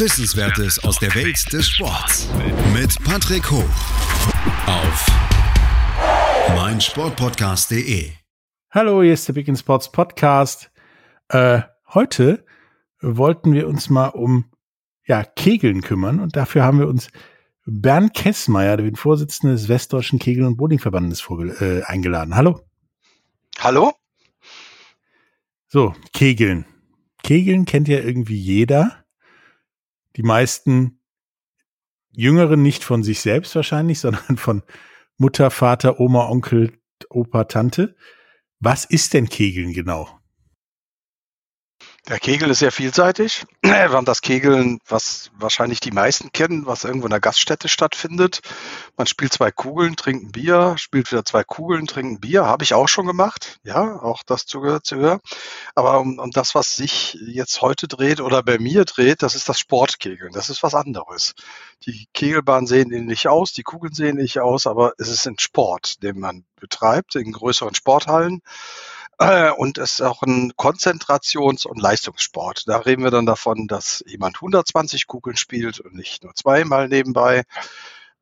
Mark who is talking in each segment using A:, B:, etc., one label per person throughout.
A: Wissenswertes aus der Welt des Sports. Mit Patrick Hoch. Auf meinsportpodcast.de.
B: Hallo, hier ist der Big End Sports Podcast. Äh, heute wollten wir uns mal um ja, Kegeln kümmern und dafür haben wir uns Bernd Kessmeier, den Vorsitzenden des Westdeutschen Kegel- und Bowlingverbandes, äh, eingeladen. Hallo.
C: Hallo?
B: So, Kegeln. Kegeln kennt ja irgendwie jeder. Die meisten Jüngeren nicht von sich selbst wahrscheinlich, sondern von Mutter, Vater, Oma, Onkel, Opa, Tante. Was ist denn Kegeln genau?
C: Der Kegel ist sehr vielseitig. Wir haben das Kegeln, was wahrscheinlich die meisten kennen, was irgendwo in der Gaststätte stattfindet. Man spielt zwei Kugeln, trinkt ein Bier, spielt wieder zwei Kugeln, trinkt ein Bier. Habe ich auch schon gemacht. Ja, auch das gehört zu hören. Aber um, um das, was sich jetzt heute dreht oder bei mir dreht, das ist das Sportkegeln. Das ist was anderes. Die Kegelbahnen sehen ähnlich aus, die Kugeln sehen ähnlich aus, aber es ist ein Sport, den man betreibt in größeren Sporthallen. Äh, und es ist auch ein Konzentrations- und Leistungssport. Da reden wir dann davon, dass jemand 120 Kugeln spielt und nicht nur zweimal nebenbei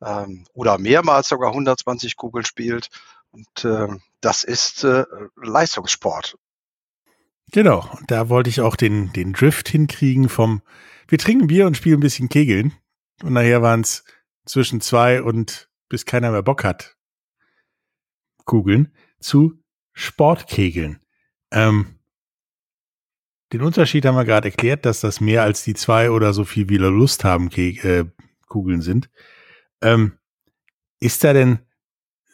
C: ähm, oder mehrmals sogar 120 Kugeln spielt. Und äh, das ist äh, Leistungssport.
B: Genau, da wollte ich auch den, den Drift hinkriegen vom, wir trinken Bier und spielen ein bisschen Kegeln. Und nachher waren es zwischen zwei und bis keiner mehr Bock hat, Kugeln, zu Sportkegeln. Ähm, den Unterschied haben wir gerade erklärt, dass das mehr als die zwei oder so viel wie Lust haben Ke äh, Kugeln sind. Ähm, ist da denn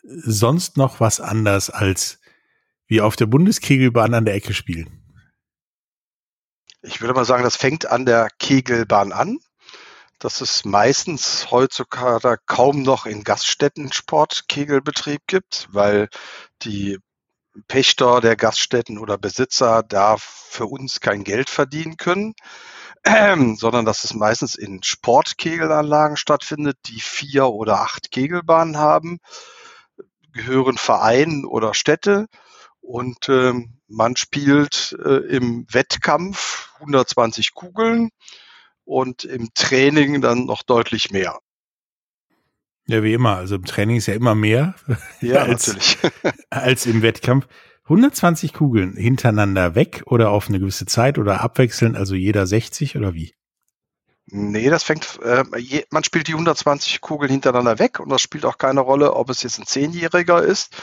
B: sonst noch was anders als wie auf der Bundeskegelbahn an der Ecke spielen?
C: Ich würde mal sagen, das fängt an der Kegelbahn an. Dass es meistens heutzutage kaum noch in Gaststätten Sportkegelbetrieb gibt, weil die Pächter der Gaststätten oder Besitzer da für uns kein Geld verdienen können, ähm, sondern dass es meistens in Sportkegelanlagen stattfindet, die vier oder acht Kegelbahnen haben, gehören Vereinen oder Städte und ähm, man spielt äh, im Wettkampf 120 Kugeln und im Training dann noch deutlich mehr.
B: Ja, wie immer. Also im Training ist ja immer mehr
C: Ja,
B: als,
C: natürlich.
B: als im Wettkampf. 120 Kugeln hintereinander weg oder auf eine gewisse Zeit oder abwechselnd, also jeder 60 oder wie?
C: Nee, das fängt, äh, je, man spielt die 120 Kugeln hintereinander weg und das spielt auch keine Rolle, ob es jetzt ein Zehnjähriger ist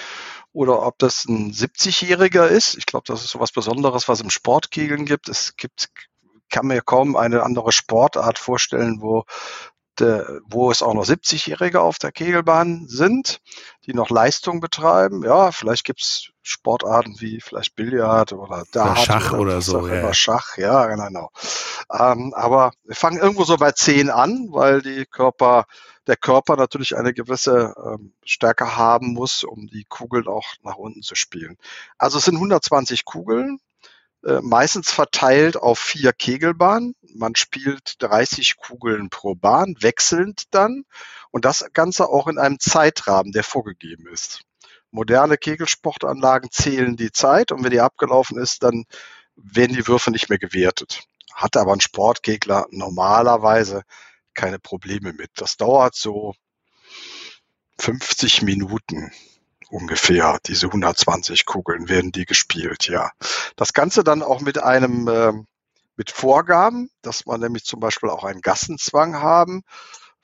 C: oder ob das ein 70-Jähriger ist. Ich glaube, das ist so was Besonderes, was im Sportkegeln gibt. Es gibt, kann mir kaum eine andere Sportart vorstellen, wo wo es auch noch 70-Jährige auf der Kegelbahn sind, die noch Leistung betreiben. Ja, vielleicht gibt's Sportarten wie vielleicht Billard oder Dart
B: Oder Schach oder
C: was
B: so, ja.
C: Schach, ja, genau. Ähm, aber wir fangen irgendwo so bei 10 an, weil die Körper, der Körper natürlich eine gewisse ähm, Stärke haben muss, um die Kugeln auch nach unten zu spielen. Also es sind 120 Kugeln, meistens verteilt auf vier Kegelbahnen. Man spielt 30 Kugeln pro Bahn, wechselnd dann. Und das Ganze auch in einem Zeitrahmen, der vorgegeben ist. Moderne Kegelsportanlagen zählen die Zeit und wenn die abgelaufen ist, dann werden die Würfe nicht mehr gewertet. Hat aber ein Sportkegler normalerweise keine Probleme mit. Das dauert so 50 Minuten ungefähr. Diese 120 Kugeln werden die gespielt, ja. Das Ganze dann auch mit einem, äh, mit Vorgaben, dass man nämlich zum Beispiel auch einen Gassenzwang haben.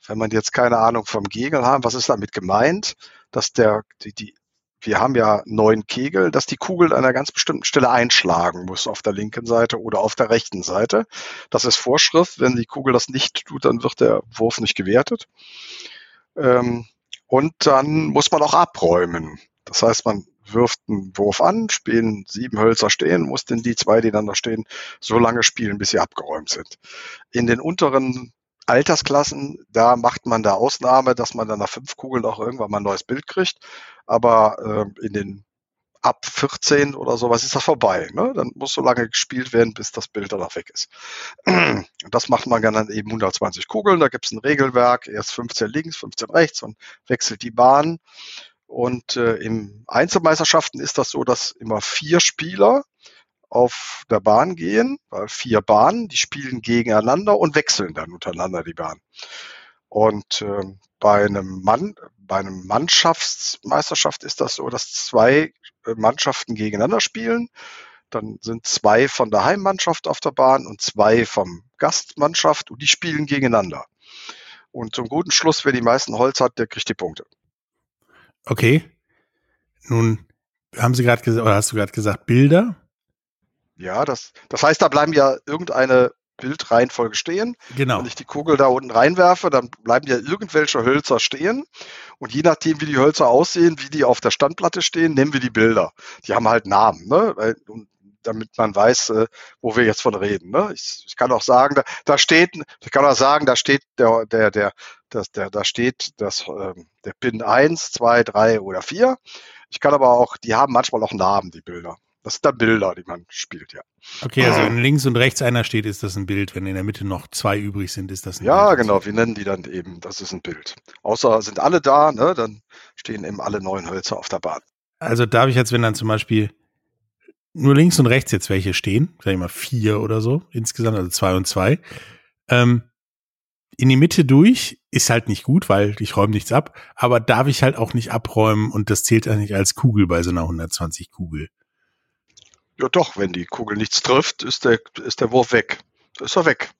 C: Wenn man jetzt keine Ahnung vom Kegel haben, was ist damit gemeint? Dass der, die, die, wir haben ja neun Kegel, dass die Kugel an einer ganz bestimmten Stelle einschlagen muss, auf der linken Seite oder auf der rechten Seite. Das ist Vorschrift. Wenn die Kugel das nicht tut, dann wird der Wurf nicht gewertet. Ähm, und dann muss man auch abräumen. Das heißt, man wirft einen Wurf an, spielen sieben Hölzer stehen, muss denn die zwei, die dann da stehen, so lange spielen, bis sie abgeräumt sind. In den unteren Altersklassen, da macht man da Ausnahme, dass man dann nach fünf Kugeln auch irgendwann mal ein neues Bild kriegt. Aber äh, in den ab 14 oder sowas ist das vorbei. Ne? Dann muss so lange gespielt werden, bis das Bild danach weg ist. Und das macht man dann eben 120 Kugeln. Da gibt es ein Regelwerk, erst 15 links, 15 rechts und wechselt die Bahn. Und äh, im Einzelmeisterschaften ist das so, dass immer vier Spieler auf der Bahn gehen, vier Bahnen, die spielen gegeneinander und wechseln dann untereinander die Bahn. Und äh, bei einem Mann, bei einem Mannschaftsmeisterschaft ist das so, dass zwei Mannschaften gegeneinander spielen. Dann sind zwei von der Heimmannschaft auf der Bahn und zwei vom Gastmannschaft und die spielen gegeneinander. Und zum guten Schluss, wer die meisten Holz hat, der kriegt die Punkte.
B: Okay. Nun haben Sie gerade gesagt, oder hast du gerade gesagt, Bilder?
C: Ja, das, das heißt, da bleiben ja irgendeine Bildreihenfolge stehen.
B: Genau.
C: Wenn ich die Kugel da unten reinwerfe, dann bleiben ja irgendwelche Hölzer stehen. Und je nachdem, wie die Hölzer aussehen, wie die auf der Standplatte stehen, nehmen wir die Bilder. Die haben halt Namen, ne? Und damit man weiß, äh, wo wir jetzt von reden. Ne? Ich, ich kann auch sagen, da, da steht, ich kann auch sagen, da steht der, der, der, das, der, da steht das, äh, der Pin 1, 2, 3 oder 4. Ich kann aber auch, die haben manchmal auch Namen, die Bilder. Das sind dann Bilder, die man spielt, ja.
B: Okay, also wenn links und rechts einer steht, ist das ein Bild. Wenn in der Mitte noch zwei übrig sind, ist das ein
C: ja,
B: Bild.
C: Ja, genau. Wir nennen die dann eben, das ist ein Bild. Außer sind alle da, ne, dann stehen eben alle neun Hölzer auf der Bahn.
B: Also darf ich jetzt, wenn dann zum Beispiel nur links und rechts jetzt welche stehen, sag ich mal vier oder so insgesamt, also zwei und zwei, ähm, in die Mitte durch ist halt nicht gut, weil ich räume nichts ab, aber darf ich halt auch nicht abräumen und das zählt eigentlich als Kugel bei so einer 120 Kugel.
C: Ja doch, wenn die Kugel nichts trifft, ist der, ist der Wurf weg. Ist er weg.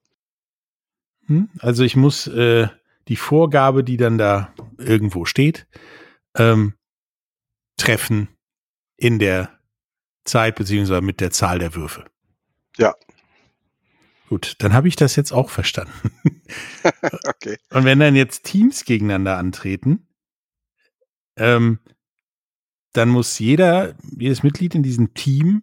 B: Hm? Also ich muss äh, die Vorgabe, die dann da irgendwo steht, ähm, treffen in der Zeit beziehungsweise mit der Zahl der Würfe.
C: Ja.
B: Gut, dann habe ich das jetzt auch verstanden.
C: okay.
B: Und wenn dann jetzt Teams gegeneinander antreten, ähm, dann muss jeder, jedes Mitglied in diesem Team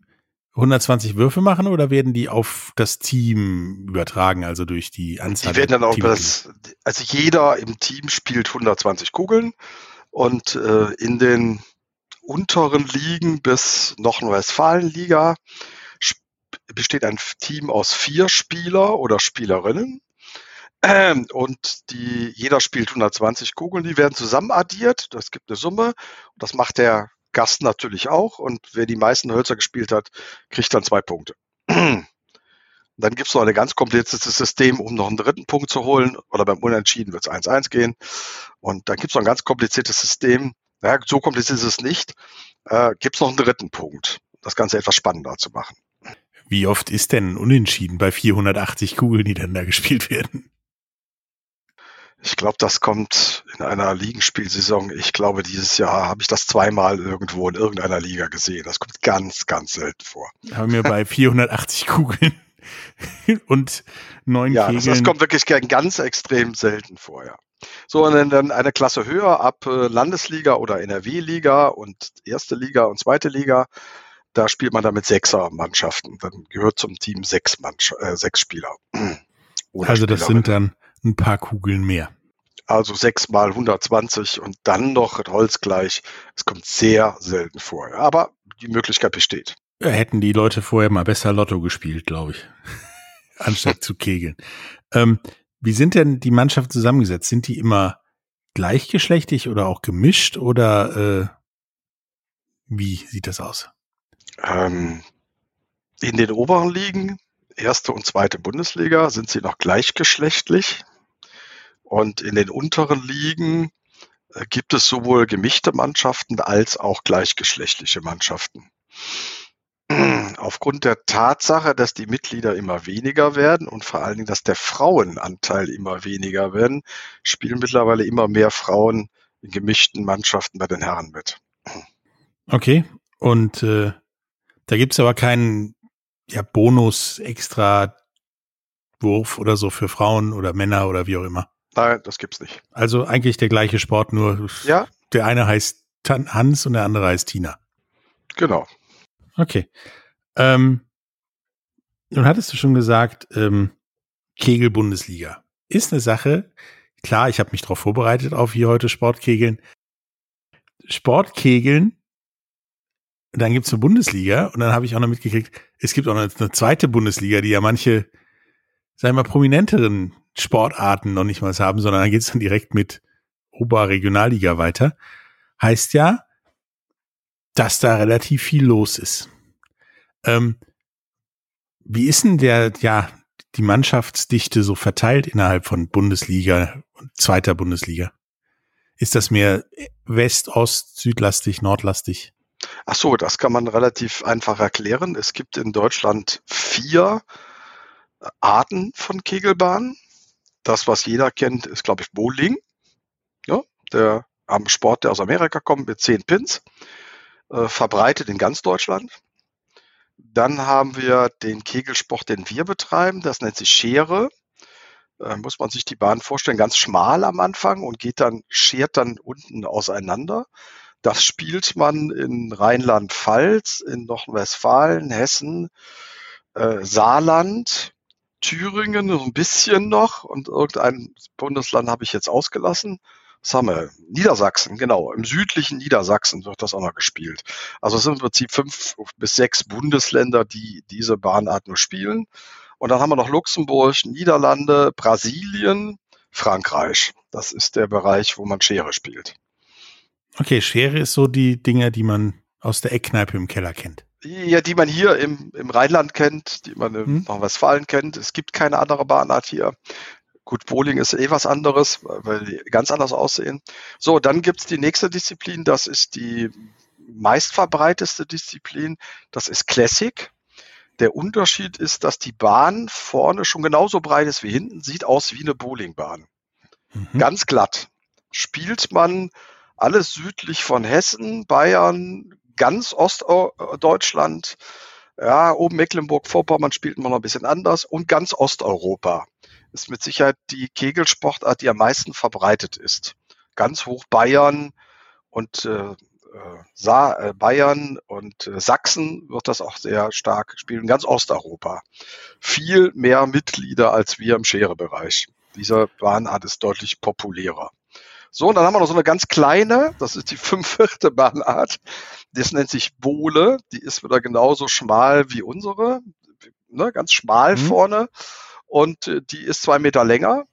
B: 120 Würfe machen oder werden die auf das Team übertragen, also durch die Anzahl?
C: Die werden dann auch das, also jeder im Team spielt 120 Kugeln und äh, in den unteren Ligen bis Nordrhein-Westfalen-Liga besteht ein Team aus vier Spieler oder Spielerinnen. Ähm, und die, jeder spielt 120 Kugeln, die werden zusammen addiert. Das gibt eine Summe. Und das macht der Gast natürlich auch. Und wer die meisten Hölzer gespielt hat, kriegt dann zwei Punkte. Dann gibt es noch ein ganz kompliziertes System, um noch einen dritten Punkt zu holen. Oder beim Unentschieden wird es 1-1 gehen. Und dann gibt es noch ein ganz kompliziertes System. Ja, so kompliziert ist es nicht. Äh, gibt es noch einen dritten Punkt, das Ganze etwas spannender zu machen.
B: Wie oft ist denn Unentschieden bei 480 Kugeln, die dann da gespielt werden?
C: Ich glaube, das kommt in einer Ligenspielsaison. Ich glaube, dieses Jahr habe ich das zweimal irgendwo in irgendeiner Liga gesehen. Das kommt ganz, ganz selten vor.
B: Haben wir bei 480 Kugeln und neun
C: ja,
B: Kegeln.
C: Ja, das, das kommt wirklich ganz extrem selten vor, ja. So, und dann eine Klasse höher ab äh, Landesliga oder NRW-Liga und erste Liga und zweite Liga. Da spielt man dann mit Sechser-Mannschaften. Dann gehört zum Team sechs, Mannsch äh, sechs Spieler.
B: also das sind dann ein paar Kugeln mehr.
C: Also sechs mal 120 und dann noch Holzgleich. Es kommt sehr selten vor. Aber die Möglichkeit besteht.
B: Hätten die Leute vorher mal besser Lotto gespielt, glaube ich. Anstatt zu kegeln. Ähm, wie sind denn die Mannschaften zusammengesetzt? Sind die immer gleichgeschlechtlich oder auch gemischt oder äh, wie sieht das aus?
C: Ähm, in den oberen Ligen, erste und zweite Bundesliga, sind sie noch gleichgeschlechtlich. Und in den unteren Ligen äh, gibt es sowohl gemischte Mannschaften als auch gleichgeschlechtliche Mannschaften. Aufgrund der Tatsache, dass die Mitglieder immer weniger werden und vor allen Dingen, dass der Frauenanteil immer weniger werden, spielen mittlerweile immer mehr Frauen in gemischten Mannschaften bei den Herren mit.
B: Okay, und äh, da gibt's aber keinen ja, Bonus extra Wurf oder so für Frauen oder Männer oder wie auch immer.
C: Nein, das gibt's nicht.
B: Also eigentlich der gleiche Sport, nur
C: ja?
B: der eine heißt Hans und der andere heißt Tina.
C: Genau.
B: Okay. Ähm, nun hattest du schon gesagt, ähm, Kegel-Bundesliga. ist eine Sache, klar, ich habe mich darauf vorbereitet auf hier heute Sportkegeln. Sportkegeln, dann gibt's eine Bundesliga und dann habe ich auch noch mitgekriegt, es gibt auch noch eine zweite Bundesliga, die ja manche, sagen wir mal, prominenteren Sportarten noch nicht mal haben, sondern dann geht's dann direkt mit Oberregionalliga weiter. Heißt ja, dass da relativ viel los ist. Ähm, wie ist denn der, ja, die Mannschaftsdichte so verteilt innerhalb von Bundesliga und zweiter Bundesliga? Ist das mehr West, Ost, Südlastig, Nordlastig?
C: Ach so, das kann man relativ einfach erklären. Es gibt in Deutschland vier Arten von Kegelbahnen. Das, was jeder kennt, ist, glaube ich, Bowling. Ja, der am Sport, der aus Amerika kommt, mit zehn Pins, äh, verbreitet in ganz Deutschland. Dann haben wir den Kegelsport, den wir betreiben. Das nennt sich Schere. Äh, muss man sich die Bahn vorstellen, ganz schmal am Anfang und geht dann, schert dann unten auseinander. Das spielt man in Rheinland-Pfalz, in Nordrhein-Westfalen, Hessen, äh, Saarland, Thüringen, so ein bisschen noch und irgendein Bundesland habe ich jetzt ausgelassen. Was haben wir? Niedersachsen, genau. Im südlichen Niedersachsen wird das auch noch gespielt. Also es sind im Prinzip fünf bis sechs Bundesländer, die diese Bahnart nur spielen. Und dann haben wir noch Luxemburg, Niederlande, Brasilien, Frankreich. Das ist der Bereich, wo man Schere spielt.
B: Okay, Schere ist so die Dinger, die man aus der Eckkneipe im Keller kennt.
C: Ja, die man hier im, im Rheinland kennt, die man in hm. Nordrhein-Westfalen kennt. Es gibt keine andere Bahnart hier. Gut, Bowling ist eh was anderes, weil die ganz anders aussehen. So, dann gibt's die nächste Disziplin, das ist die meistverbreiteste Disziplin, das ist Classic. Der Unterschied ist, dass die Bahn vorne schon genauso breit ist wie hinten, sieht aus wie eine Bowlingbahn. Mhm. Ganz glatt. Spielt man alles südlich von Hessen, Bayern, ganz Ostdeutschland, ja, oben Mecklenburg-Vorpommern spielt man noch ein bisschen anders und ganz Osteuropa ist mit Sicherheit die Kegelsportart, die am meisten verbreitet ist. Ganz hoch Bayern und äh, äh, Bayern und äh, Sachsen wird das auch sehr stark spielen, ganz Osteuropa. Viel mehr Mitglieder als wir im Schere-Bereich. Dieser Bahnart ist deutlich populärer. So, und dann haben wir noch so eine ganz kleine, das ist die fünfvierte Bahnart. Das nennt sich Bohle. Die ist wieder genauso schmal wie unsere, ne, ganz schmal mhm. vorne. Und äh, die ist zwei Meter länger.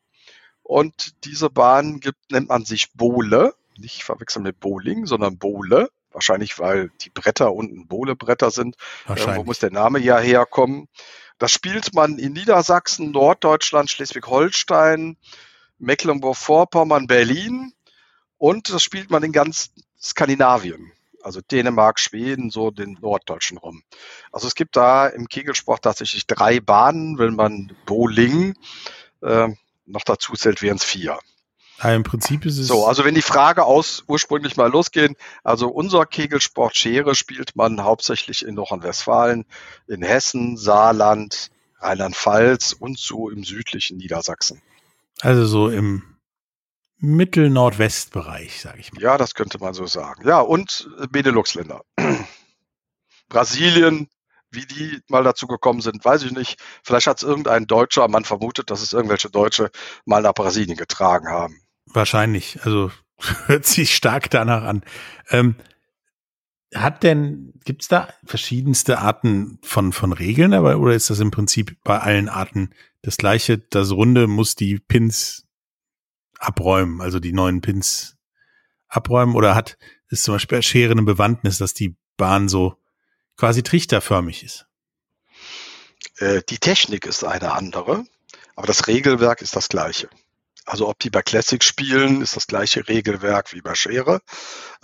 C: Und diese Bahn gibt, nennt man sich Bohle. Nicht verwechseln mit Bowling, sondern Bohle. Wahrscheinlich, weil die Bretter unten Bohlebretter sind. Wo muss der Name ja herkommen? Das spielt man in Niedersachsen, Norddeutschland, Schleswig-Holstein, Mecklenburg-Vorpommern, Berlin und das spielt man in ganz Skandinavien, also Dänemark, Schweden, so den norddeutschen rum. Also es gibt da im Kegelsport tatsächlich drei Bahnen, wenn man Bowling äh, noch dazu zählt, wären es vier.
B: Ja, Im Prinzip ist es.
C: So, also wenn die Frage aus ursprünglich mal losgehen, also unser Kegelsport Schere spielt man hauptsächlich in Nordrhein-Westfalen, in Hessen, Saarland, Rheinland-Pfalz und so im südlichen Niedersachsen.
B: Also so im Mittel-Nordwest-Bereich, sage ich mal.
C: Ja, das könnte man so sagen. Ja, und Benelux-Länder. Brasilien, wie die mal dazu gekommen sind, weiß ich nicht. Vielleicht hat es irgendein Deutscher, man vermutet, dass es irgendwelche Deutsche mal nach Brasilien getragen haben.
B: Wahrscheinlich. Also hört sich stark danach an. Ähm, hat denn, gibt's da verschiedenste Arten von, von Regeln, aber, oder ist das im Prinzip bei allen Arten das gleiche? Das Runde muss die Pins abräumen, also die neuen Pins abräumen, oder hat ist zum Beispiel Schere eine Bewandtnis, dass die Bahn so quasi trichterförmig ist?
C: Äh, die Technik ist eine andere, aber das Regelwerk ist das gleiche. Also ob die bei Classic spielen, ist das gleiche Regelwerk wie bei Schere.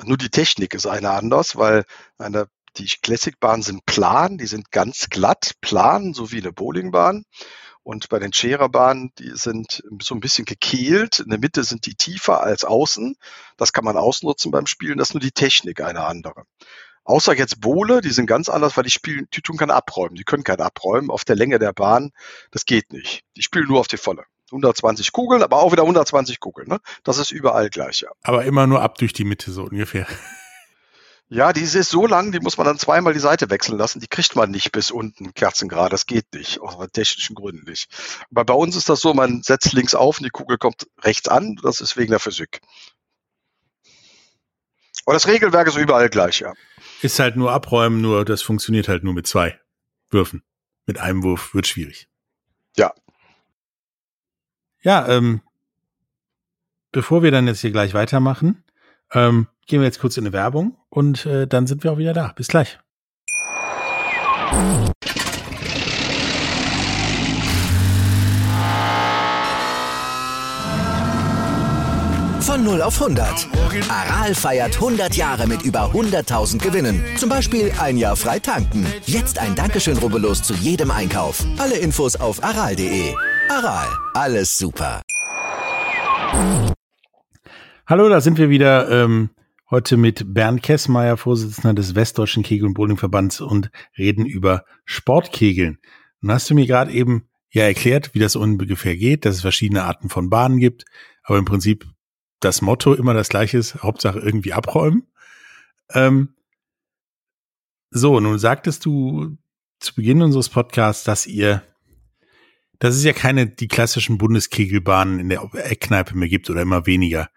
C: Nur die Technik ist eine anders, weil eine, die Classic-Bahnen sind plan, die sind ganz glatt, plan, so wie eine Bowlingbahn. Und bei den Schererbahnen, die sind so ein bisschen gekehlt. In der Mitte sind die tiefer als außen. Das kann man ausnutzen beim Spielen. Das ist nur die Technik eine andere. Außer jetzt Bohle, die sind ganz anders, weil die spielen, die tun keine abräumen. Die können kein abräumen auf der Länge der Bahn. Das geht nicht. Die spielen nur auf die volle. 120 Kugeln, aber auch wieder 120 Kugeln. Ne? Das ist überall gleich. Ja.
B: Aber immer nur ab durch die Mitte so ungefähr.
C: Ja, die ist so lang, die muss man dann zweimal die Seite wechseln lassen. Die kriegt man nicht bis unten Kerzengrad. Das geht nicht, aus technischen Gründen nicht. Aber bei uns ist das so, man setzt links auf und die Kugel kommt rechts an. Das ist wegen der Physik. Aber das Regelwerk ist überall gleich, ja.
B: Ist halt nur abräumen, nur das funktioniert halt nur mit zwei Würfen. Mit einem Wurf wird schwierig.
C: Ja.
B: Ja, ähm, bevor wir dann jetzt hier gleich weitermachen, ähm, gehen wir jetzt kurz in eine Werbung und äh, dann sind wir auch wieder da. Bis gleich.
D: Von 0 auf 100. Aral feiert 100 Jahre mit über 100.000 Gewinnen. Zum Beispiel ein Jahr frei tanken. Jetzt ein Dankeschön, rubbellos zu jedem Einkauf. Alle Infos auf aral.de. Aral, alles super.
B: Hallo, da sind wir wieder. Ähm, heute mit Bernd Kessmeier, Vorsitzender des Westdeutschen Kegel- und Bowlingverbands und reden über Sportkegeln. Und hast du mir gerade eben ja erklärt, wie das ungefähr geht, dass es verschiedene Arten von Bahnen gibt, aber im Prinzip das Motto immer das gleiche ist, Hauptsache irgendwie abräumen. Ähm, so, nun sagtest du zu Beginn unseres Podcasts, dass ihr, dass es ja keine, die klassischen Bundeskegelbahnen in der Eckkneipe mehr gibt oder immer weniger.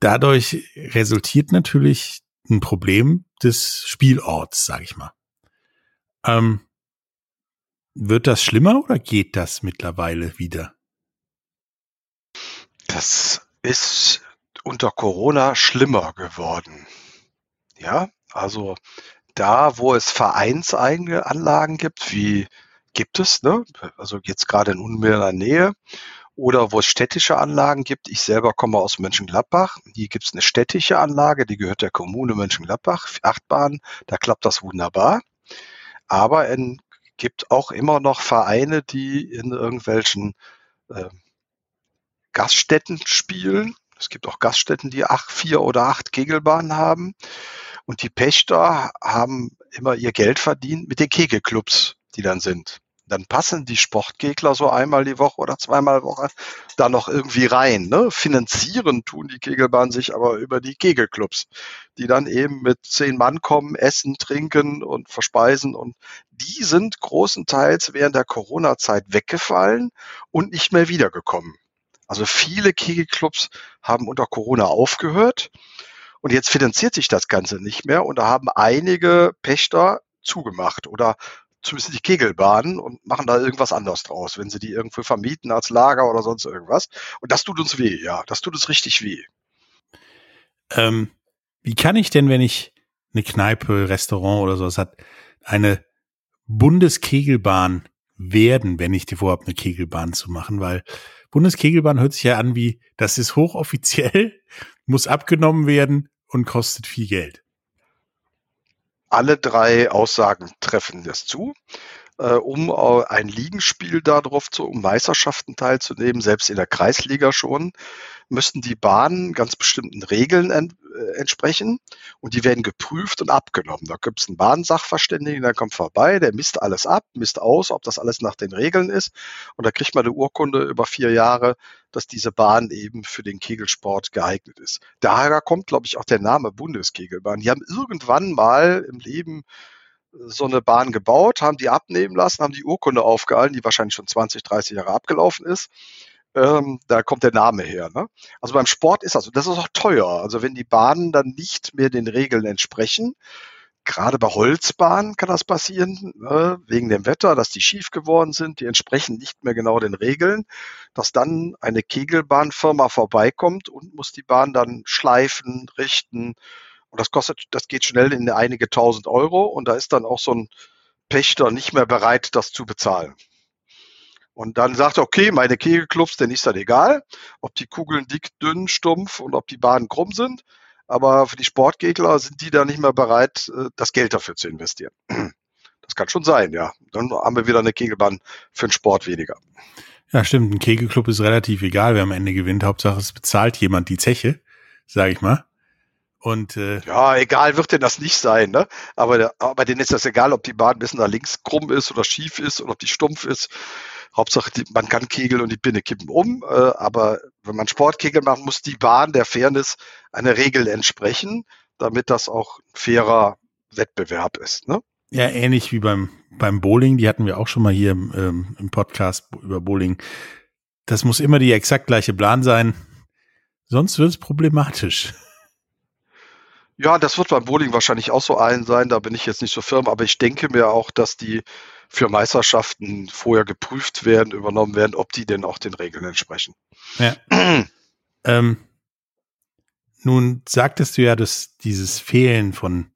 B: Dadurch resultiert natürlich ein Problem des Spielorts, sag ich mal. Ähm, wird das schlimmer oder geht das mittlerweile wieder?
C: Das ist unter Corona schlimmer geworden. Ja, also da, wo es vereinseigene Anlagen gibt, wie gibt es, ne? also jetzt gerade in unmittelbarer Nähe, oder wo es städtische Anlagen gibt. Ich selber komme aus Mönchengladbach. Hier gibt es eine städtische Anlage, die gehört der Kommune Mönchengladbach, Achtbahn, da klappt das wunderbar. Aber es gibt auch immer noch Vereine, die in irgendwelchen äh, Gaststätten spielen. Es gibt auch Gaststätten, die acht, vier oder acht Kegelbahnen haben. Und die Pächter haben immer ihr Geld verdient mit den Kegelclubs, die dann sind. Dann passen die Sportgegner so einmal die Woche oder zweimal Woche da noch irgendwie rein. Ne? Finanzieren tun die Kegelbahnen sich aber über die Kegelclubs, die dann eben mit zehn Mann kommen, essen, trinken und verspeisen. Und die sind großenteils während der Corona-Zeit weggefallen und nicht mehr wiedergekommen. Also viele Kegelclubs haben unter Corona aufgehört und jetzt finanziert sich das Ganze nicht mehr und da haben einige Pächter zugemacht oder zumindest die Kegelbahnen und machen da irgendwas anderes draus, wenn sie die irgendwo vermieten als Lager oder sonst irgendwas. Und das tut uns weh, ja, das tut uns richtig weh.
B: Ähm, wie kann ich denn, wenn ich eine Kneipe, Restaurant oder sowas hat, eine Bundeskegelbahn werden, wenn ich die vorhabe, eine Kegelbahn zu machen? Weil Bundeskegelbahn hört sich ja an wie, das ist hochoffiziell, muss abgenommen werden und kostet viel Geld.
C: Alle drei Aussagen treffen das zu. Äh, um ein Ligenspiel darauf zu, um Meisterschaften teilzunehmen, selbst in der Kreisliga schon, müssten die Bahnen ganz bestimmten Regeln ent, äh, entsprechen und die werden geprüft und abgenommen. Da gibt es einen Bahnsachverständigen, der kommt vorbei, der misst alles ab, misst aus, ob das alles nach den Regeln ist und da kriegt man eine Urkunde über vier Jahre, dass diese Bahn eben für den Kegelsport geeignet ist. Daher kommt, glaube ich, auch der Name Bundeskegelbahn. Die haben irgendwann mal im Leben so eine Bahn gebaut, haben die abnehmen lassen, haben die Urkunde aufgehalten, die wahrscheinlich schon 20, 30 Jahre abgelaufen ist ähm, da kommt der Name her. Ne? Also beim Sport ist das, und das ist auch teuer. Also wenn die Bahnen dann nicht mehr den Regeln entsprechen, gerade bei Holzbahnen kann das passieren, ne? wegen dem Wetter, dass die schief geworden sind, die entsprechen nicht mehr genau den Regeln, dass dann eine Kegelbahnfirma vorbeikommt und muss die Bahn dann schleifen, richten. Und das kostet, das geht schnell in einige tausend Euro und da ist dann auch so ein Pächter nicht mehr bereit, das zu bezahlen. Und dann sagt er, okay, meine Kegelclubs, denn ist das egal, ob die Kugeln dick, dünn, stumpf und ob die Bahnen krumm sind. Aber für die Sportgegner sind die da nicht mehr bereit, äh, das Geld dafür zu investieren. Das kann schon sein, ja. Dann haben wir wieder eine Kegelbahn für den Sport weniger.
B: Ja, stimmt. Ein Kegelclub ist relativ egal, wer am Ende gewinnt. Hauptsache, es bezahlt jemand die Zeche, sage ich mal. Und äh,
C: ja, egal wird denn das nicht sein, ne? Aber, aber denen ist das egal, ob die Bahn ein bisschen nach links krumm ist oder schief ist oder ob die stumpf ist. Hauptsache, die, man kann kegeln und die Pinne kippen um. Äh, aber wenn man Sportkegel macht, muss die Bahn der Fairness einer Regel entsprechen. damit das auch ein fairer Wettbewerb ist. Ne?
B: Ja, ähnlich wie beim, beim Bowling, die hatten wir auch schon mal hier im, ähm, im Podcast über Bowling. Das muss immer die exakt gleiche Plan sein, sonst wird es problematisch.
C: Ja, das wird beim Bowling wahrscheinlich auch so ein sein, da bin ich jetzt nicht so firm, aber ich denke mir auch, dass die für Meisterschaften vorher geprüft werden, übernommen werden, ob die denn auch den Regeln entsprechen.
B: Ja. ähm, nun sagtest du ja, dass dieses Fehlen von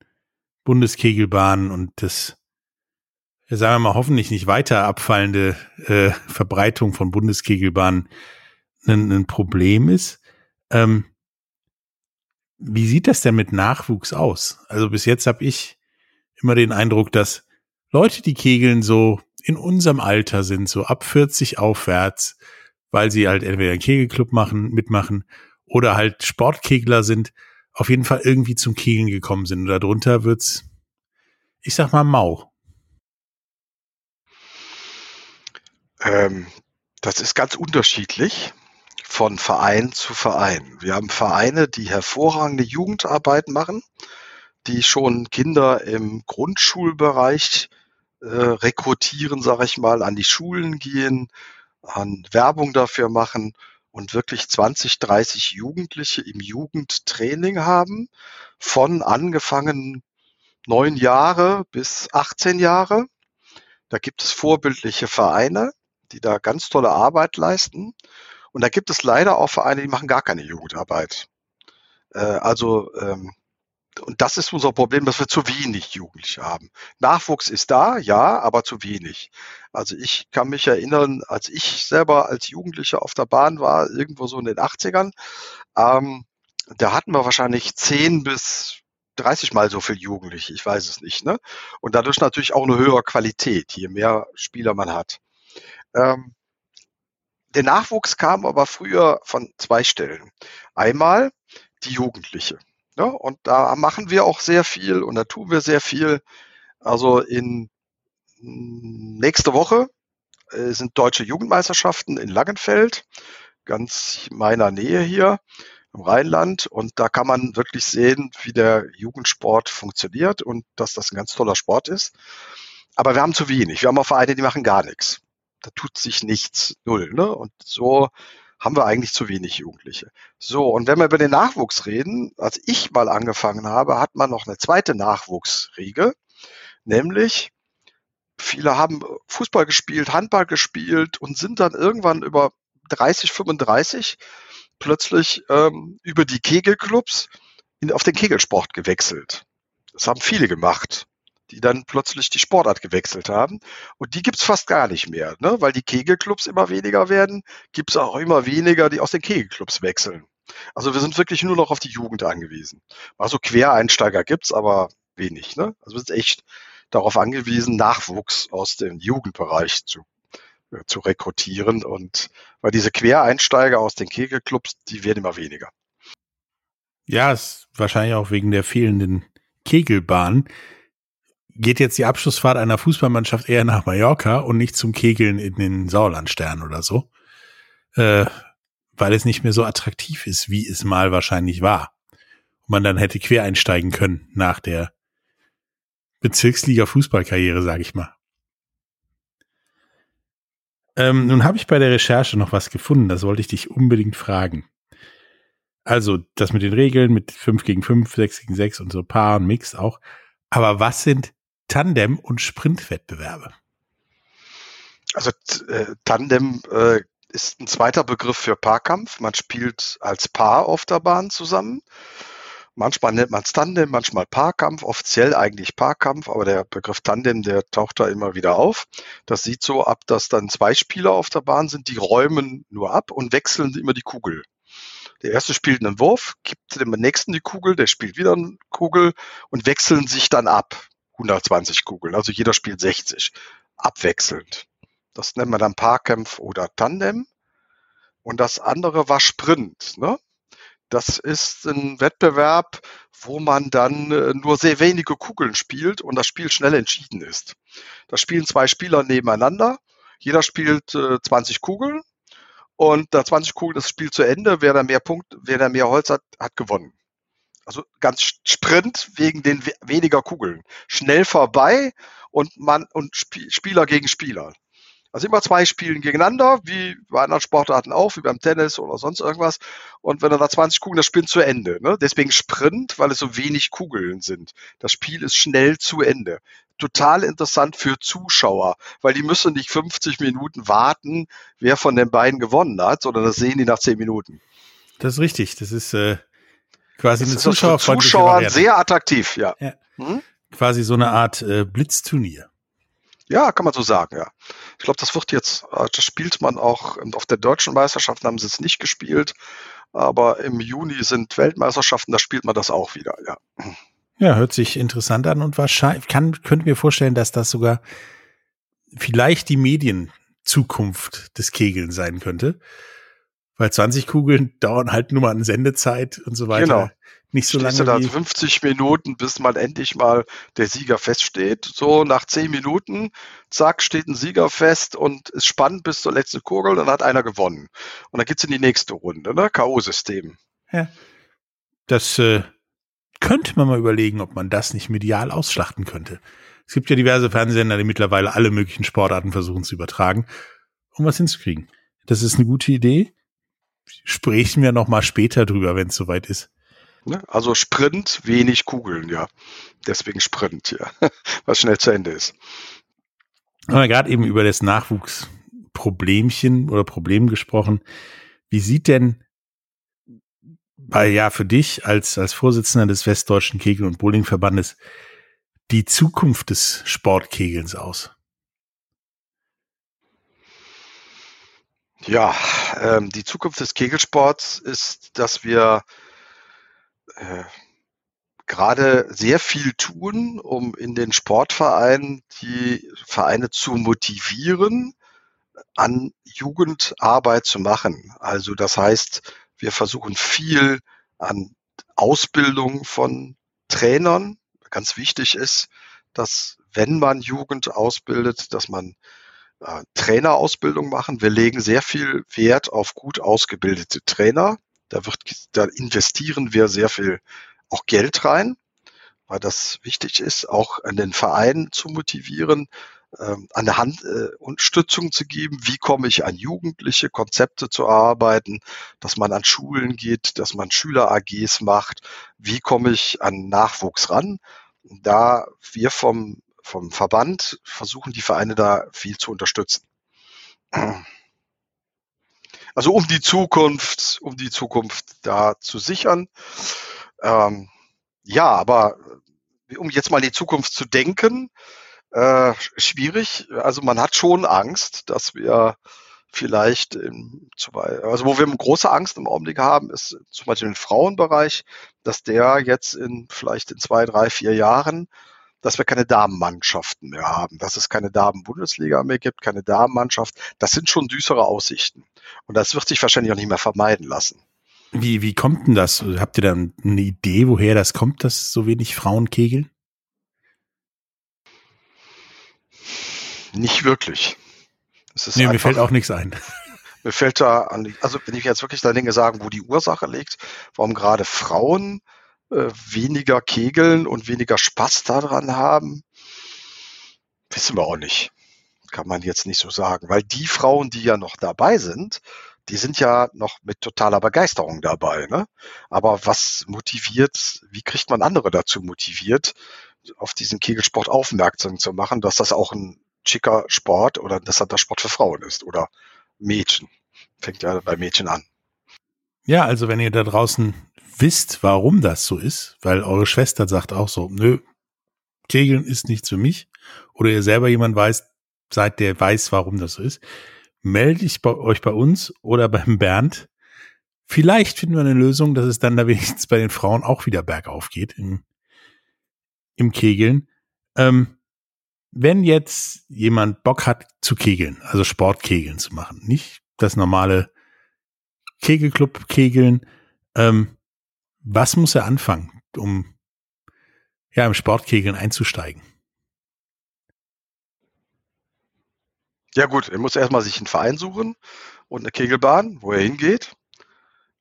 B: Bundeskegelbahnen und das, sagen wir mal, hoffentlich nicht weiter abfallende äh, Verbreitung von Bundeskegelbahnen ein, ein Problem ist. Ähm, wie sieht das denn mit Nachwuchs aus? Also bis jetzt habe ich immer den Eindruck, dass Leute, die kegeln, so in unserem Alter sind, so ab 40 aufwärts, weil sie halt entweder einen Kegelclub machen, mitmachen oder halt Sportkegler sind, auf jeden Fall irgendwie zum Kegeln gekommen sind. Und darunter wird's, ich sag mal, mau.
C: Ähm, das ist ganz unterschiedlich von Verein zu Verein. Wir haben Vereine, die hervorragende Jugendarbeit machen, die schon Kinder im Grundschulbereich äh, rekrutieren, sage ich mal, an die Schulen gehen, an Werbung dafür machen und wirklich 20, 30 Jugendliche im Jugendtraining haben, von angefangen neun Jahre bis 18 Jahre. Da gibt es vorbildliche Vereine, die da ganz tolle Arbeit leisten. Und da gibt es leider auch Vereine, die machen gar keine Jugendarbeit. Äh, also ähm, und das ist unser Problem, dass wir zu wenig Jugendliche haben. Nachwuchs ist da, ja, aber zu wenig. Also ich kann mich erinnern, als ich selber als Jugendlicher auf der Bahn war, irgendwo so in den 80ern, ähm, da hatten wir wahrscheinlich 10 bis 30 mal so viel Jugendliche, ich weiß es nicht. Ne? Und dadurch natürlich auch eine höhere Qualität, je mehr Spieler man hat. Ähm, der Nachwuchs kam aber früher von zwei Stellen. Einmal die Jugendliche. Ja, ne? und da machen wir auch sehr viel und da tun wir sehr viel. Also in nächste Woche äh, sind deutsche Jugendmeisterschaften in Langenfeld, ganz meiner Nähe hier im Rheinland. Und da kann man wirklich sehen, wie der Jugendsport funktioniert und dass das ein ganz toller Sport ist. Aber wir haben zu wenig. Wir haben auch Vereine, die machen gar nichts. Da tut sich nichts, null. Ne? Und so haben wir eigentlich zu wenig Jugendliche. So, und wenn wir über den Nachwuchs reden, als ich mal angefangen habe, hat man noch eine zweite Nachwuchsriege, nämlich viele haben Fußball gespielt, Handball gespielt und sind dann irgendwann über 30, 35 plötzlich ähm, über die Kegelclubs in, auf den Kegelsport gewechselt. Das haben viele gemacht die dann plötzlich die Sportart gewechselt haben. Und die gibt's fast gar nicht mehr, ne? weil die Kegelclubs immer weniger werden, gibt's auch immer weniger, die aus den Kegelclubs wechseln. Also wir sind wirklich nur noch auf die Jugend angewiesen. Also Quereinsteiger gibt's, aber wenig. Ne? Also wir sind echt darauf angewiesen, Nachwuchs aus dem Jugendbereich zu, äh, zu rekrutieren. Und weil diese Quereinsteiger aus den Kegelclubs, die werden immer weniger.
B: Ja, ist wahrscheinlich auch wegen der fehlenden Kegelbahn geht jetzt die Abschlussfahrt einer Fußballmannschaft eher nach Mallorca und nicht zum Kegeln in den Sauerlandstern oder so, äh, weil es nicht mehr so attraktiv ist, wie es mal wahrscheinlich war. Und man dann hätte quer einsteigen können nach der Bezirksliga Fußballkarriere, sage ich mal. Ähm, nun habe ich bei der Recherche noch was gefunden, das wollte ich dich unbedingt fragen. Also das mit den Regeln, mit 5 gegen 5, 6 gegen 6 und so Paar und Mix auch. Aber was sind Tandem- und Sprintwettbewerbe?
C: Also äh, Tandem äh, ist ein zweiter Begriff für Paarkampf. Man spielt als Paar auf der Bahn zusammen. Manchmal nennt man es Tandem, manchmal Paarkampf, offiziell eigentlich Paarkampf, aber der Begriff Tandem, der taucht da immer wieder auf. Das sieht so ab, dass dann zwei Spieler auf der Bahn sind, die räumen nur ab und wechseln immer die Kugel. Der erste spielt einen Wurf, gibt dem nächsten die Kugel, der spielt wieder eine Kugel und wechseln sich dann ab. 120 Kugeln. Also jeder spielt 60. Abwechselnd. Das nennt man dann Paarkampf oder Tandem. Und das andere war Sprint. Ne? Das ist ein Wettbewerb, wo man dann äh, nur sehr wenige Kugeln spielt und das Spiel schnell entschieden ist. Da spielen zwei Spieler nebeneinander. Jeder spielt äh, 20 Kugeln und da 20 Kugeln das Spiel zu Ende. Wer da mehr Punkt, wer da mehr Holz hat, hat gewonnen. Also ganz Sprint wegen den weniger Kugeln. Schnell vorbei und man und Spieler gegen Spieler. Also immer zwei spielen gegeneinander, wie bei anderen Sportarten auch, wie beim Tennis oder sonst irgendwas. Und wenn er da 20 Kugeln, das Spiel zu Ende. Ne? Deswegen Sprint, weil es so wenig Kugeln sind. Das Spiel ist schnell zu Ende. Total interessant für Zuschauer, weil die müssen nicht 50 Minuten warten, wer von den beiden gewonnen hat, sondern das sehen die nach 10 Minuten.
B: Das ist richtig. Das ist äh, quasi
C: eine Zuschauer Zuschauer sehr attraktiv, ja.
B: ja. Hm? Quasi so eine Art äh, Blitzturnier.
C: Ja, kann man so sagen, ja. Ich glaube, das wird jetzt, äh, das spielt man auch auf der deutschen Meisterschaft, haben sie es nicht gespielt, aber im Juni sind Weltmeisterschaften, da spielt man das auch wieder, ja.
B: Ja, hört sich interessant an und wahrscheinlich kann, könnte mir vorstellen, dass das sogar vielleicht die Medienzukunft des Kegeln sein könnte. Weil 20 Kugeln dauern halt nur mal an Sendezeit und so weiter. Genau nicht so Stehst
C: lange. Du da 50 Minuten, bis mal endlich mal der Sieger feststeht. So nach 10 Minuten, zack, steht ein Sieger fest und ist spannend bis zur letzten Kugel, dann hat einer gewonnen. Und dann geht's in die nächste Runde, ne? K.O.-System.
B: Ja. Das äh, könnte man mal überlegen, ob man das nicht medial ausschlachten könnte. Es gibt ja diverse Fernsehsender, die mittlerweile alle möglichen Sportarten versuchen zu übertragen, um was hinzukriegen. Das ist eine gute Idee. Sprechen wir noch mal später drüber, wenn es soweit ist.
C: Ne? Also Sprint, wenig Kugeln, ja. Deswegen Sprint, ja. Was schnell zu Ende ist.
B: Haben wir gerade eben über das Nachwuchsproblemchen oder Problem gesprochen. Wie sieht denn bei, ja, für dich als, als Vorsitzender des Westdeutschen Kegel- und Bowlingverbandes die Zukunft des Sportkegelns aus?
C: Ja, ähm, die Zukunft des Kegelsports ist, dass wir äh, gerade sehr viel tun, um in den Sportvereinen die Vereine zu motivieren, an Jugendarbeit zu machen. Also das heißt, wir versuchen viel an Ausbildung von Trainern. Ganz wichtig ist, dass wenn man Jugend ausbildet, dass man äh, Trainerausbildung machen. Wir legen sehr viel Wert auf gut ausgebildete Trainer. Da wird, da investieren wir sehr viel auch Geld rein, weil das wichtig ist, auch an den Verein zu motivieren, ähm, an der Hand äh, Unterstützung zu geben. Wie komme ich an Jugendliche, Konzepte zu arbeiten, dass man an Schulen geht, dass man Schüler-AGs macht. Wie komme ich an Nachwuchs ran? Da wir vom, vom Verband versuchen, die Vereine da viel zu unterstützen. Also um die Zukunft, um die Zukunft da zu sichern. Ähm, ja, aber äh, um jetzt mal die Zukunft zu denken, äh, schwierig. Also man hat schon Angst, dass wir vielleicht, im, also wo wir große Angst im Augenblick haben, ist zum Beispiel im Frauenbereich, dass der jetzt in vielleicht in zwei, drei, vier Jahren dass wir keine Damenmannschaften mehr haben, dass es keine Damenbundesliga mehr gibt, keine Damenmannschaft. Das sind schon düstere Aussichten. Und das wird sich wahrscheinlich auch nicht mehr vermeiden lassen.
B: Wie, wie kommt denn das? Habt ihr dann eine Idee, woher das kommt, dass so wenig Frauen kegeln?
C: Nicht wirklich.
B: nee, mir fällt auch nichts ein.
C: Mir fällt da an, also wenn ich jetzt wirklich da Dinge sagen, wo die Ursache liegt, warum gerade Frauen äh, weniger kegeln und weniger Spaß daran haben, wissen wir auch nicht. Kann man jetzt nicht so sagen. Weil die Frauen, die ja noch dabei sind, die sind ja noch mit totaler Begeisterung dabei. Ne? Aber was motiviert, wie kriegt man andere dazu motiviert, auf diesen Kegelsport aufmerksam zu machen, dass das auch ein schicker Sport oder dass das der Sport für Frauen ist oder Mädchen. Fängt ja bei Mädchen an.
B: Ja, also wenn ihr da draußen wisst, warum das so ist, weil eure Schwester sagt auch so, nö, Kegeln ist nichts für mich, oder ihr selber jemand weiß, seid der weiß, warum das so ist, melde ich bei euch bei uns oder beim Bernd. Vielleicht finden wir eine Lösung, dass es dann da wenigstens bei den Frauen auch wieder bergauf geht im, im Kegeln. Ähm, wenn jetzt jemand Bock hat zu kegeln, also Sportkegeln zu machen, nicht das normale Kegelclub kegeln, ähm, was muss er anfangen, um ja im Sportkegeln einzusteigen?
C: Ja gut, er muss erstmal sich einen Verein suchen und eine Kegelbahn, wo er hingeht.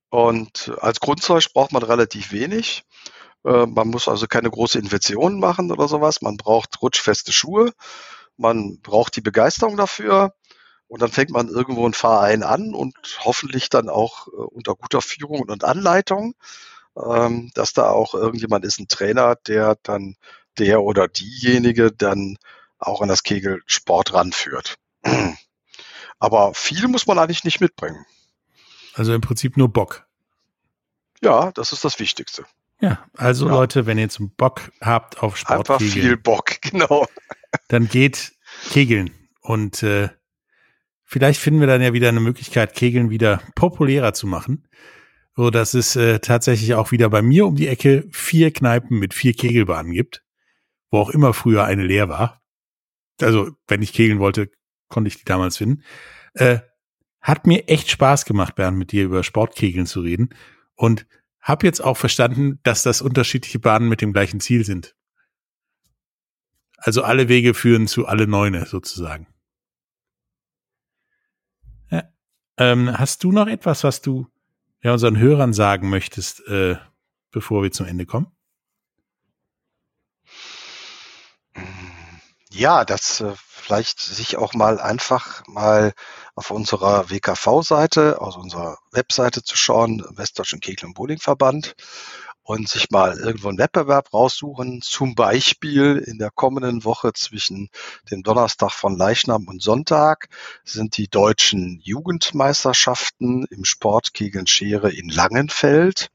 C: Und als Grundzeug braucht man relativ wenig. Äh, man muss also keine große Investitionen machen oder sowas. Man braucht rutschfeste Schuhe. Man braucht die Begeisterung dafür. Und dann fängt man irgendwo einen Verein an und hoffentlich dann auch äh, unter guter Führung und Anleitung, ähm, dass da auch irgendjemand ist, ein Trainer, der dann der oder diejenige dann auch an das Kegelsport ranführt. Aber viel muss man eigentlich nicht mitbringen.
B: Also im Prinzip nur Bock.
C: Ja, das ist das Wichtigste.
B: Ja, also ja. Leute, wenn ihr zum Bock habt auf Sport,
C: einfach viel Bock, genau.
B: Dann geht Kegeln und äh, vielleicht finden wir dann ja wieder eine Möglichkeit, Kegeln wieder populärer zu machen, so dass es äh, tatsächlich auch wieder bei mir um die Ecke vier Kneipen mit vier Kegelbahnen gibt, wo auch immer früher eine leer war. Also wenn ich kegeln wollte, konnte ich die damals finden. Äh, hat mir echt Spaß gemacht, Bernd, mit dir über Sportkegeln zu reden. Und habe jetzt auch verstanden, dass das unterschiedliche Bahnen mit dem gleichen Ziel sind. Also alle Wege führen zu alle Neune sozusagen. Ja. Ähm, hast du noch etwas, was du ja, unseren Hörern sagen möchtest, äh, bevor wir zum Ende kommen?
C: Ja, das äh, vielleicht sich auch mal einfach mal auf unserer WKV-Seite, also unserer Webseite zu schauen, Westdeutschen Kegel- und Bowlingverband, und sich mal irgendwo einen Wettbewerb raussuchen. Zum Beispiel in der kommenden Woche zwischen dem Donnerstag von Leichnam und Sonntag sind die deutschen Jugendmeisterschaften im Sportkegeln Schere in Langenfeld.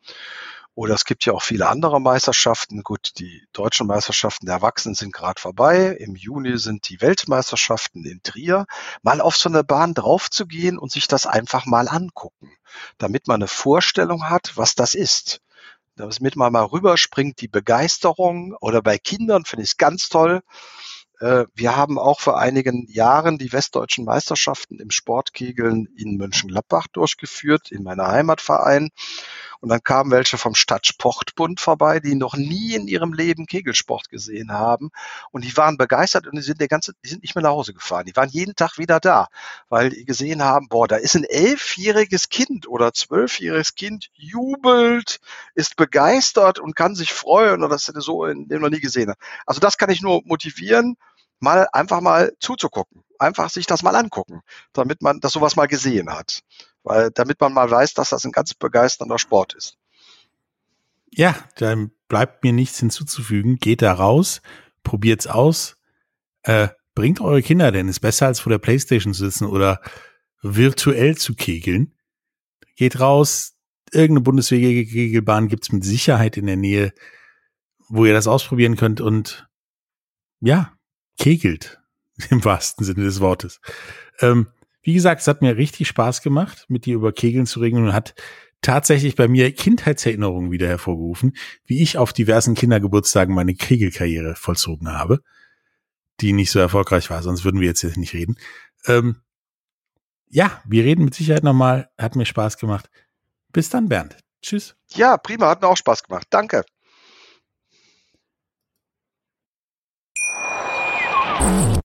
C: Oder es gibt ja auch viele andere Meisterschaften. Gut, die deutschen Meisterschaften der Erwachsenen sind gerade vorbei. Im Juni sind die Weltmeisterschaften in Trier. Mal auf so eine Bahn draufzugehen und sich das einfach mal angucken, damit man eine Vorstellung hat, was das ist. Damit man mal rüberspringt, die Begeisterung. Oder bei Kindern finde ich es ganz toll. Äh, wir haben auch vor einigen Jahren die westdeutschen Meisterschaften im Sportkegeln in Mönchengladbach durchgeführt, in meiner Heimatverein. Und dann kamen welche vom Stadtsportbund vorbei, die noch nie in ihrem Leben Kegelsport gesehen haben. Und die waren begeistert und die sind der ganze, die sind nicht mehr nach Hause gefahren. Die waren jeden Tag wieder da, weil die gesehen haben, boah, da ist ein elfjähriges Kind oder zwölfjähriges Kind, jubelt, ist begeistert und kann sich freuen oder das hätte so in dem noch nie gesehen. Also das kann ich nur motivieren, mal einfach mal zuzugucken, einfach sich das mal angucken, damit man das sowas mal gesehen hat weil damit man mal weiß, dass das ein ganz begeisternder Sport ist.
B: Ja, dann bleibt mir nichts hinzuzufügen. Geht da raus, probiert's aus, äh, bringt eure Kinder, denn ist besser als vor der Playstation zu sitzen oder virtuell zu kegeln. Geht raus, irgendeine Bundeswehr-Kegelbahn gibt's mit Sicherheit in der Nähe, wo ihr das ausprobieren könnt und ja, kegelt im wahrsten Sinne des Wortes. Ähm, wie gesagt, es hat mir richtig Spaß gemacht, mit dir über Kegeln zu reden und hat tatsächlich bei mir Kindheitserinnerungen wieder hervorgerufen, wie ich auf diversen Kindergeburtstagen meine Kegelkarriere vollzogen habe, die nicht so erfolgreich war, sonst würden wir jetzt nicht reden. Ähm, ja, wir reden mit Sicherheit nochmal. Hat mir Spaß gemacht. Bis dann, Bernd. Tschüss.
C: Ja, prima, hat mir auch Spaß gemacht. Danke.